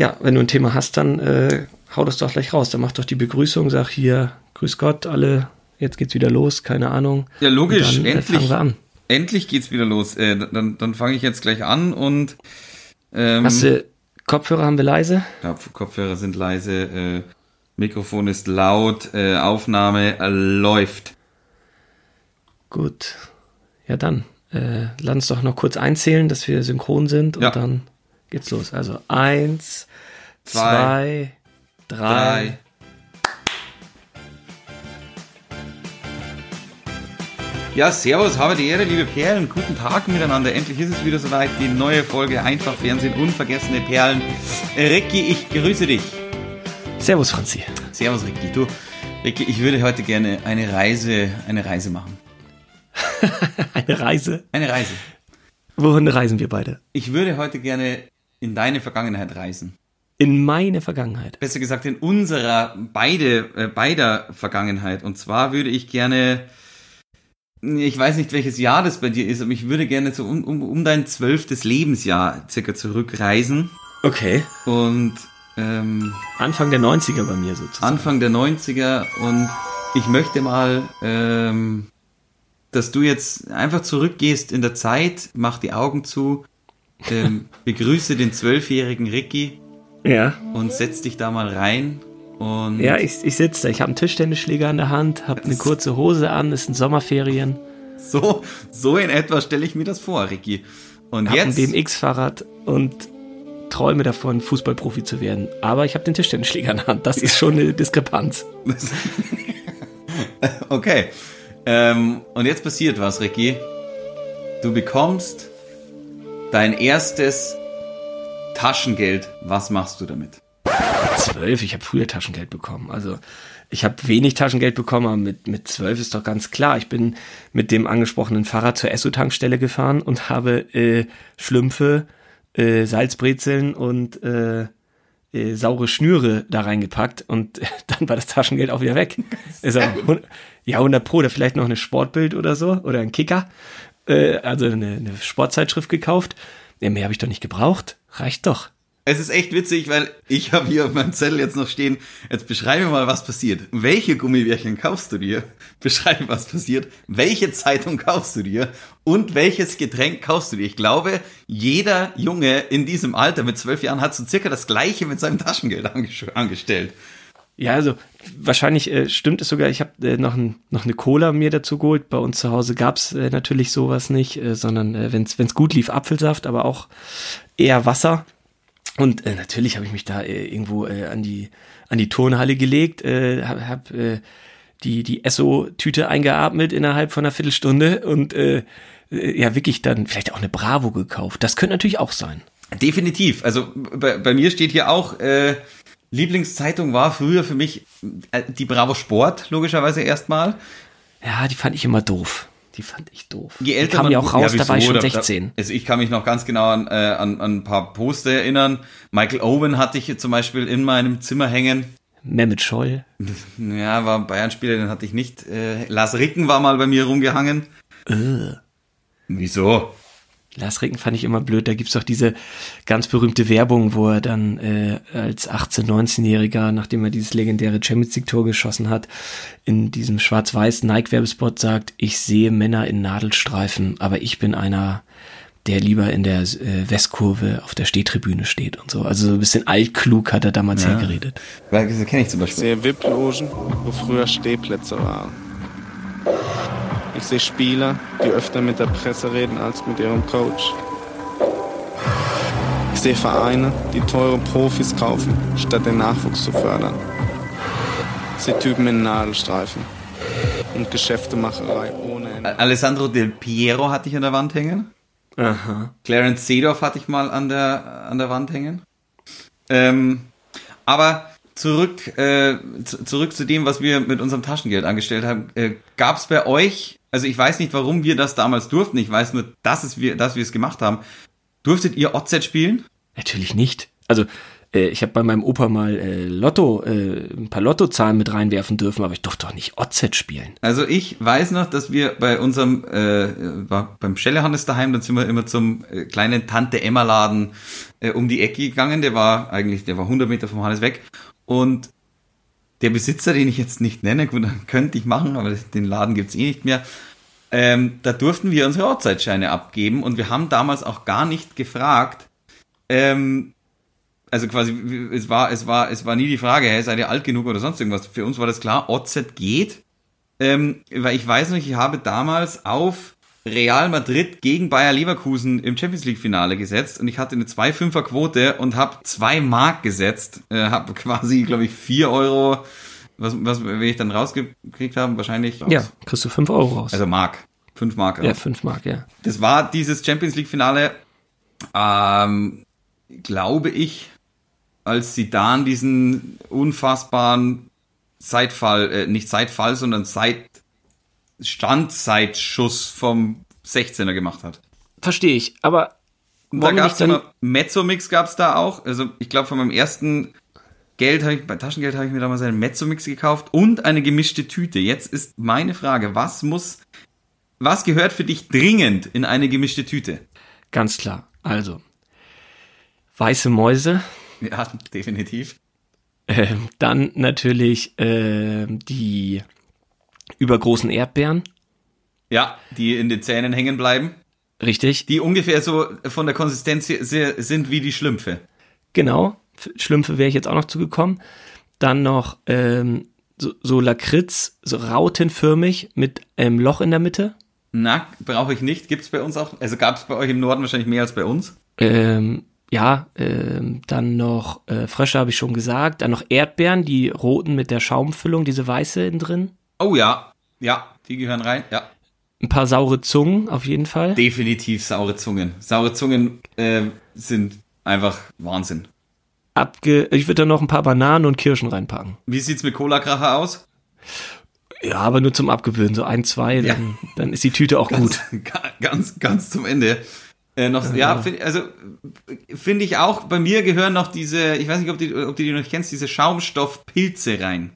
Ja, wenn du ein Thema hast, dann äh, hau das doch gleich raus. Dann mach doch die Begrüßung, sag hier, grüß Gott, alle, jetzt geht's wieder los, keine Ahnung. Ja, logisch, dann, äh, endlich. fangen wir an. Endlich geht's wieder los. Äh, dann dann fange ich jetzt gleich an und ähm, Hast du Kopfhörer haben wir leise? ja, Kopfhörer sind leise, äh, Mikrofon ist laut, äh, Aufnahme äh, läuft. Gut. Ja, dann. Äh, lass uns doch noch kurz einzählen, dass wir synchron sind und Ja. dann geht's los. Also eins, Zwei, zwei, drei. Drei. Ja, servus, habe die Ehre, liebe Perlen. Guten Tag miteinander. Endlich ist es wieder soweit. Die neue Folge Einfach Fernsehen, unvergessene Perlen. Ricky, ich grüße dich. Servus, Franzi. Servus, Ricky. Du, Ricky, ich würde heute gerne eine Reise, eine Reise machen. Eine Reise. Eine Reise. Wohin reisen wir beide? Ich würde heute gerne in deine Vergangenheit reisen. In meine Vergangenheit. Besser gesagt in unserer beide äh, beider Vergangenheit. Und zwar würde ich gerne, ich weiß nicht welches Jahr das bei dir ist, aber ich würde gerne so um, um, um dein zwölftes Lebensjahr circa zurückreisen Okay. und ähm, Anfang der 90er bei mir sozusagen. Anfang der 90er und ich möchte mal, ähm, dass du jetzt einfach zurückgehst in der Zeit, mach die Augen zu, ähm, begrüße den zwölfjährigen Ricky Ja. und setz dich da mal rein und Ja, ich, ich sitze da. Ich habe einen Tischtennisschläger in der Hand, habe eine kurze Hose an, es sind Sommerferien, so, so in etwa stelle ich mir das vor, Ricky. Und habe ein jetzt, BMX-Fahrrad und träume davon, Fußballprofi zu werden. Aber ich habe den Tischtennisschläger in der Hand. Das ist schon eine Diskrepanz. okay, ähm, und jetzt passiert was, Ricky. Du bekommst dein erstes Taschengeld. Was machst du damit? Zwölf, ich habe früher Taschengeld bekommen. Also ich habe wenig Taschengeld bekommen, aber mit, mit zwölf ist doch ganz klar. Ich bin mit dem angesprochenen Fahrrad zur Esso-Tankstelle gefahren und habe äh, Schlümpfe, äh, Salzbrezeln und äh, äh, saure Schnüre da reingepackt und dann war das Taschengeld auch wieder weg. Also, ja, 100 Pro oder vielleicht noch eine Sportbild oder so oder ein Kicker, äh, also eine, eine Sportzeitschrift gekauft. Ja, mehr habe ich doch nicht gebraucht. Reicht doch. Es ist echt witzig, weil ich habe hier auf meinem Zettel jetzt noch stehen, jetzt beschreibe mal, was passiert. Welche Gummibärchen kaufst du dir? Beschreibe, was passiert. Welche Zeitung kaufst du dir? Und welches Getränk kaufst du dir? Ich glaube, jeder Junge in diesem Alter mit zwölf Jahren hat so circa das Gleiche mit seinem Taschengeld angestellt. Ja, also wahrscheinlich äh, stimmt es sogar. Ich habe äh, noch, ein, noch eine Cola mir dazu geholt. Bei uns zu Hause gab's äh, natürlich sowas nicht, äh, sondern äh, wenn es gut lief, Apfelsaft, aber auch eher Wasser. Und äh, natürlich habe ich mich da äh, irgendwo äh, an die an die Turnhalle gelegt, äh, habe hab, äh, die die Esso-Tüte eingeatmet innerhalb von einer Viertelstunde und äh, äh, ja wirklich dann vielleicht auch eine Bravo gekauft. Das könnte natürlich auch sein. Definitiv. Also bei, bei mir steht hier auch, äh, Lieblingszeitung war früher für mich äh, die Bravo Sport, logischerweise erstmal. Ja, die fand ich immer doof. Die fand ich doof. Je älter die kam man ja auch raus, da war ich schon Da- 16. Da, also ich kann mich noch ganz genau an, äh, an, an ein paar Poster erinnern. Michael Owen hatte ich zum Beispiel in meinem Zimmer hängen. Mehmet Scholl. Ja, war ein Bayern-Spieler, den hatte ich nicht. Äh, Lars Ricken war mal bei mir rumgehangen. Wieso? Lars Ricken fand ich immer blöd. Da gibt's doch diese ganz berühmte Werbung, wo er dann äh, als 18-, 19-Jähriger, nachdem er dieses legendäre Champions League-Tor geschossen hat, in diesem schwarz-weiß Nike-Werbespot sagt, ich sehe Männer in Nadelstreifen, aber ich bin einer, der lieber in der äh, Westkurve auf der Stehtribüne steht und so. Also so ein bisschen altklug hat er damals hergeredet. Weil, das kenne ich zum Ich Beispiel. sehe VIP-Logen, wo früher Stehplätze waren. Ich sehe Spieler, die öfter mit der Presse reden als mit ihrem Coach. Ich sehe Vereine, die teure Profis kaufen, statt den Nachwuchs zu fördern. Ich sehe Typen in Nadelstreifen und Geschäftemacherei ohne Ende. Alessandro Del Piero hatte ich an der Wand hängen. Aha. Clarence Seedorf hatte ich mal an der, an der Wand hängen. Ähm, aber zurück, äh, zu, zurück zu dem, was wir mit unserem Taschengeld angestellt haben. Äh, Gab es bei euch, also ich weiß nicht, warum wir das damals durften, ich weiß nur, dass, es wir, dass wir es gemacht haben. Durftet ihr OZ spielen? Natürlich nicht. Also äh, ich habe bei meinem Opa mal äh, Lotto, äh, ein paar Lottozahlen mit reinwerfen dürfen, aber ich durfte doch nicht OZ spielen. Also ich weiß noch, dass wir bei unserem, äh, beim Schellehannes daheim, dann sind wir immer zum äh, kleinen Tante Emma Laden äh, um die Ecke gegangen. Der war eigentlich, der war 100 Meter vom Hannes weg. Und der Besitzer, den ich jetzt nicht nenne, gut, könnte ich machen, aber den Laden gibt's eh nicht mehr. Ähm, da durften wir unsere Ortszeitscheine abgeben und wir haben damals auch gar nicht gefragt, ähm, also quasi, es war, es war, es war nie die Frage, hey, seid ihr alt genug oder sonst irgendwas. Für uns war das klar, OZ geht. Ähm, weil ich weiß nicht, ich habe damals auf Real Madrid gegen Bayer Leverkusen im Champions League Finale gesetzt und ich hatte eine 2,5er Quote und habe zwei Mark gesetzt, äh, habe quasi, glaube ich, vier Euro, was, was will ich dann rausgekriegt haben, wahrscheinlich. Ja, kriegst du fünf Euro raus. Also Mark. Fünf Mark. ja, fünf Mark, ja. Das war dieses Champions League Finale, ähm, glaube ich, als Zidane diesen unfassbaren Seitfall, äh, nicht Seitfall, sondern Seit Standzeitschuss vom 16er gemacht hat. Verstehe ich, aber da nicht dann, immer Mezzomix gab's da auch. Also ich glaube von meinem ersten Geld habe ich bei Taschengeld habe ich mir damals einen Mezzomix gekauft und eine gemischte Tüte. Jetzt ist meine Frage, was muss was gehört für dich dringend in eine gemischte Tüte? ganz klar, also, weiße Mäuse, Ja, definitiv. ähm, dann natürlich ähm, die übergroßen Erdbeeren, Ja, die in den Zähnen hängen bleiben. richtig, Die ungefähr so von der Konsistenz sind wie die Schlümpfe. Genau, Schlümpfe wäre ich jetzt auch noch zugekommen. Dann noch ähm, so, so Lakritz, so rautenförmig mit einem Loch in der Mitte. Na, brauche ich nicht. Gibt's bei uns auch. Also gab's bei euch im Norden wahrscheinlich mehr als bei uns. Ähm, ja, ähm, dann noch äh, Frösche habe ich schon gesagt. Dann noch Erdbeeren, die roten mit der Schaumfüllung, diese weiße innen drin. Oh ja, ja, die gehören rein. Ja, Ein paar saure Zungen auf jeden Fall. definitiv saure Zungen. Saure Zungen äh, sind einfach Wahnsinn. Abge ich würde da noch ein paar Bananen und Kirschen reinpacken. Wie sieht's mit Cola-Kracher aus? Ja, aber nur zum Abgewöhnen, so ein, zwei, Ja. dann, dann ist die Tüte auch gut. Ganz, ganz, ganz zum Ende. Äh, noch, ja, find, also finde ich auch, bei mir gehören noch diese, ich weiß nicht, ob, die, ob du die noch kennst, diese Schaumstoffpilze rein.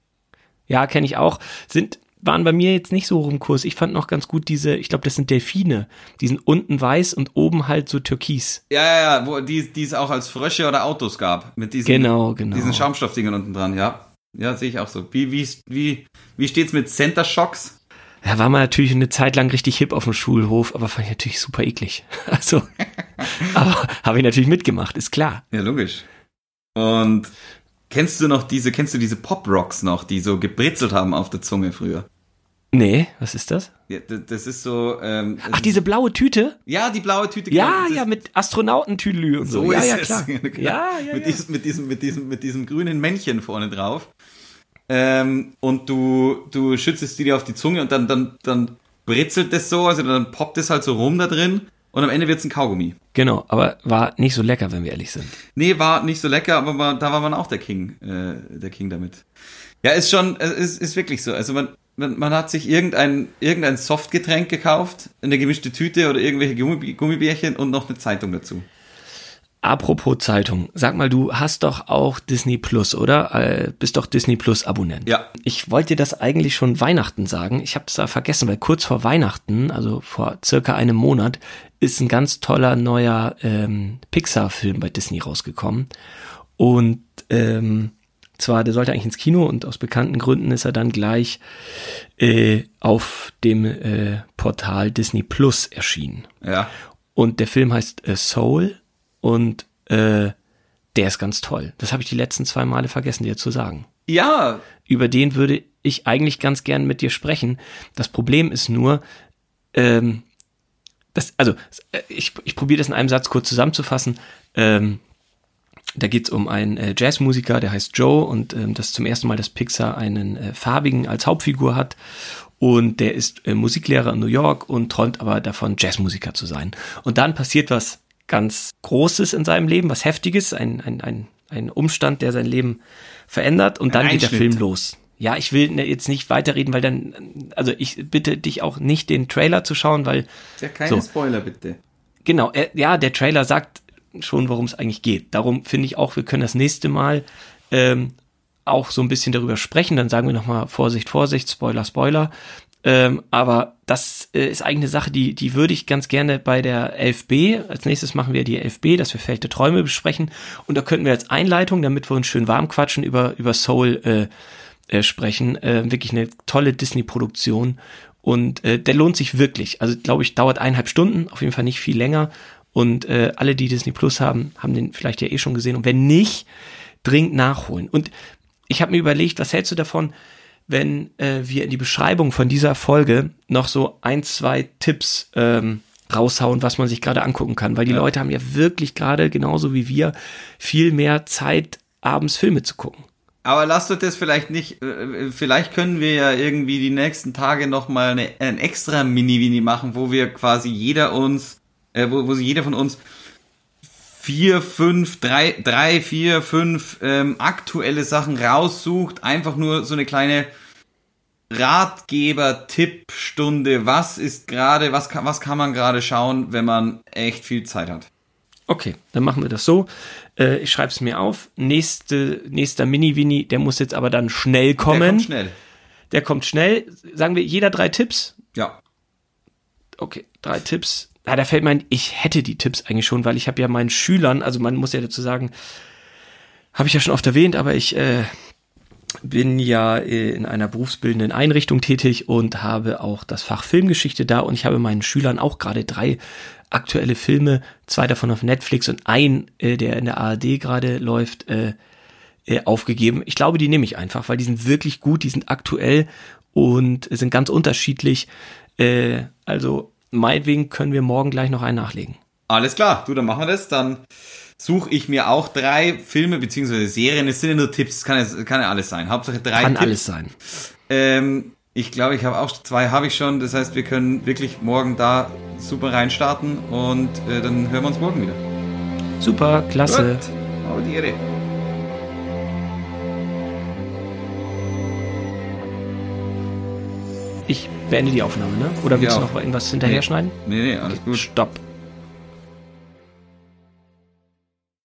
Ja, kenne ich auch. Sind, waren bei mir jetzt nicht so hoch im Kurs. Ich fand noch ganz gut diese, ich glaube, das sind Delfine. Die sind unten weiß und oben halt so türkis. Ja, ja, ja, wo die, die es auch als Frösche oder Autos gab. Mit diesen, Genau, genau. diesen Schaumstoffdingern unten dran, ja. Ja, sehe ich auch so. Wie, wie, wie, wie steht's mit Center Shocks? Ja, war mal natürlich eine Zeit lang richtig hip auf dem Schulhof, aber fand ich natürlich super eklig. Also, aber habe ich natürlich mitgemacht, ist klar. Ja, logisch. Und kennst du noch diese, kennst du diese Pop Rocks noch, die so gebritzelt haben auf der Zunge früher? Nee, was ist das? Ja, das ist so. Ähm, Ach, diese blaue Tüte? Ja, die blaue Tüte. Ja, genau, ja, mit Astronautentüdelü und so. So ja, ja, klar. Genau. Ja, ja, mit, ja. Diesem, mit, diesem, mit, diesem, mit diesem grünen Männchen vorne drauf. Ähm, und du, du schützt die dir auf die Zunge und dann, dann, dann britzelt das so, also dann poppt es halt so rum da drin und am Ende wird's ein Kaugummi. Genau, aber war nicht so lecker, wenn wir ehrlich sind. Nee, war nicht so lecker, aber man, da war man auch der King, äh, der King damit. Ja, ist schon, es ist, ist wirklich so. Also man, man, man hat sich irgendein, irgendein Softgetränk gekauft, eine gemischte Tüte oder irgendwelche Gummi, Gummibärchen und noch eine Zeitung dazu. Apropos Zeitung, sag mal, du hast doch auch Disney Plus, oder? Äh, bist doch Disney Plus Abonnent. Ja. Ich wollte dir das eigentlich schon Weihnachten sagen. Ich habe es da vergessen, weil kurz vor Weihnachten, also vor circa einem Monat, ist ein ganz toller neuer ähm, Pixar-Film bei Disney rausgekommen. Und ähm, zwar, der sollte eigentlich ins Kino und aus bekannten Gründen ist er dann gleich äh, auf dem äh, Portal Disney Plus erschienen. Ja. Und der Film heißt äh, Soul und äh, der ist ganz toll. Das habe ich die letzten zwei Male vergessen, dir zu sagen. Ja, Über den würde ich eigentlich ganz gern mit dir sprechen. Das Problem ist nur, ähm, das, also äh, ich, ich probiere das in einem Satz kurz zusammenzufassen. Ähm, da geht's um einen äh, Jazzmusiker, der heißt Joe und ähm, das ist zum ersten Mal, dass Pixar einen äh, farbigen als Hauptfigur hat und der ist äh, Musiklehrer in New York und träumt aber davon, Jazzmusiker zu sein. Und dann passiert was ganz Großes in seinem Leben, was Heftiges, ein, ein, ein, ein Umstand, der sein Leben verändert und dann geht der. Film los. Ja, ich will ne, jetzt nicht weiterreden, weil dann, also ich bitte dich auch nicht den Trailer zu schauen, weil ja keine So. Spoiler bitte. Genau, er, ja, der Trailer sagt schon, worum es eigentlich geht. Darum finde ich auch, wir können das nächste Mal ähm, auch so ein bisschen darüber sprechen. Dann sagen wir nochmal Vorsicht, Vorsicht, Spoiler, Spoiler. Ähm, aber das äh, ist eigentlich eine Sache, die, die würde ich ganz gerne bei der 11b, als nächstes machen wir die 11b, dass wir Feld Träume besprechen. Und da könnten wir als Einleitung, damit wir uns schön warm quatschen, über, über Soul äh, äh, sprechen. Äh, wirklich eine tolle Disney-Produktion. Und äh, der lohnt sich wirklich. Also, glaube ich, dauert eineinhalb Stunden, auf jeden Fall nicht viel länger. Und äh, alle, die Disney Plus haben, haben den vielleicht ja eh schon gesehen. Und wenn nicht, dringend nachholen. Und ich habe mir überlegt, was hältst du davon, wenn äh, wir in die Beschreibung von dieser Folge noch so ein, zwei Tipps ähm, raushauen, was man sich gerade angucken kann. Weil die ja. Leute haben ja wirklich gerade, genauso wie wir, viel mehr Zeit, abends Filme zu gucken. Aber lasst euch das vielleicht nicht, äh, vielleicht können wir ja irgendwie die nächsten Tage nochmal eine, ein extra Mini-Vini machen, wo wir quasi jeder uns, äh, wo, wo sich jeder von uns vier, fünf, drei, drei, vier, fünf ähm, aktuelle Sachen raussucht. Einfach nur so eine kleine Ratgeber-Tippstunde. Was ist gerade, was kann, was kann man gerade schauen, wenn man echt viel Zeit hat? Okay, dann machen wir das so. Äh, ich schreibe es mir auf. Nächste, nächster Mini-Winnie, der muss jetzt aber dann schnell kommen. Der kommt schnell. Der kommt schnell. Sagen wir jeder drei Tipps? Ja. Okay, drei Tipps ja, da fällt mir ein, ich hätte die Tipps eigentlich schon, weil ich habe ja meinen Schülern, also man muss ja dazu sagen, habe ich ja schon oft erwähnt, aber ich äh, bin ja äh, in einer berufsbildenden Einrichtung tätig und habe auch das Fach Filmgeschichte da und ich habe meinen Schülern auch gerade drei aktuelle Filme, zwei davon auf Netflix und ein, äh, der in der ARD gerade läuft, äh, äh, aufgegeben. Ich glaube, die nehme ich einfach, weil die sind wirklich gut, die sind aktuell und sind ganz unterschiedlich. Äh, also meinetwegen können wir morgen gleich noch einen nachlegen. Alles klar, du, dann machen wir das. Dann suche ich mir auch drei Filme bzw. Serien. Es sind ja nur Tipps, kann ja, kann ja alles sein. Hauptsache drei kann Tipps. Kann alles sein. Ähm, ich glaube, ich habe auch zwei, habe ich schon. Das heißt, wir können wirklich morgen da super reinstarten und äh, dann hören wir uns morgen wieder. Super, klasse. Gut. Auf die Ehre. Ich beende die Aufnahme, ne? Oder willst ja. du noch irgendwas hinterher schneiden? Nee, nee, alles okay. gut. Stopp.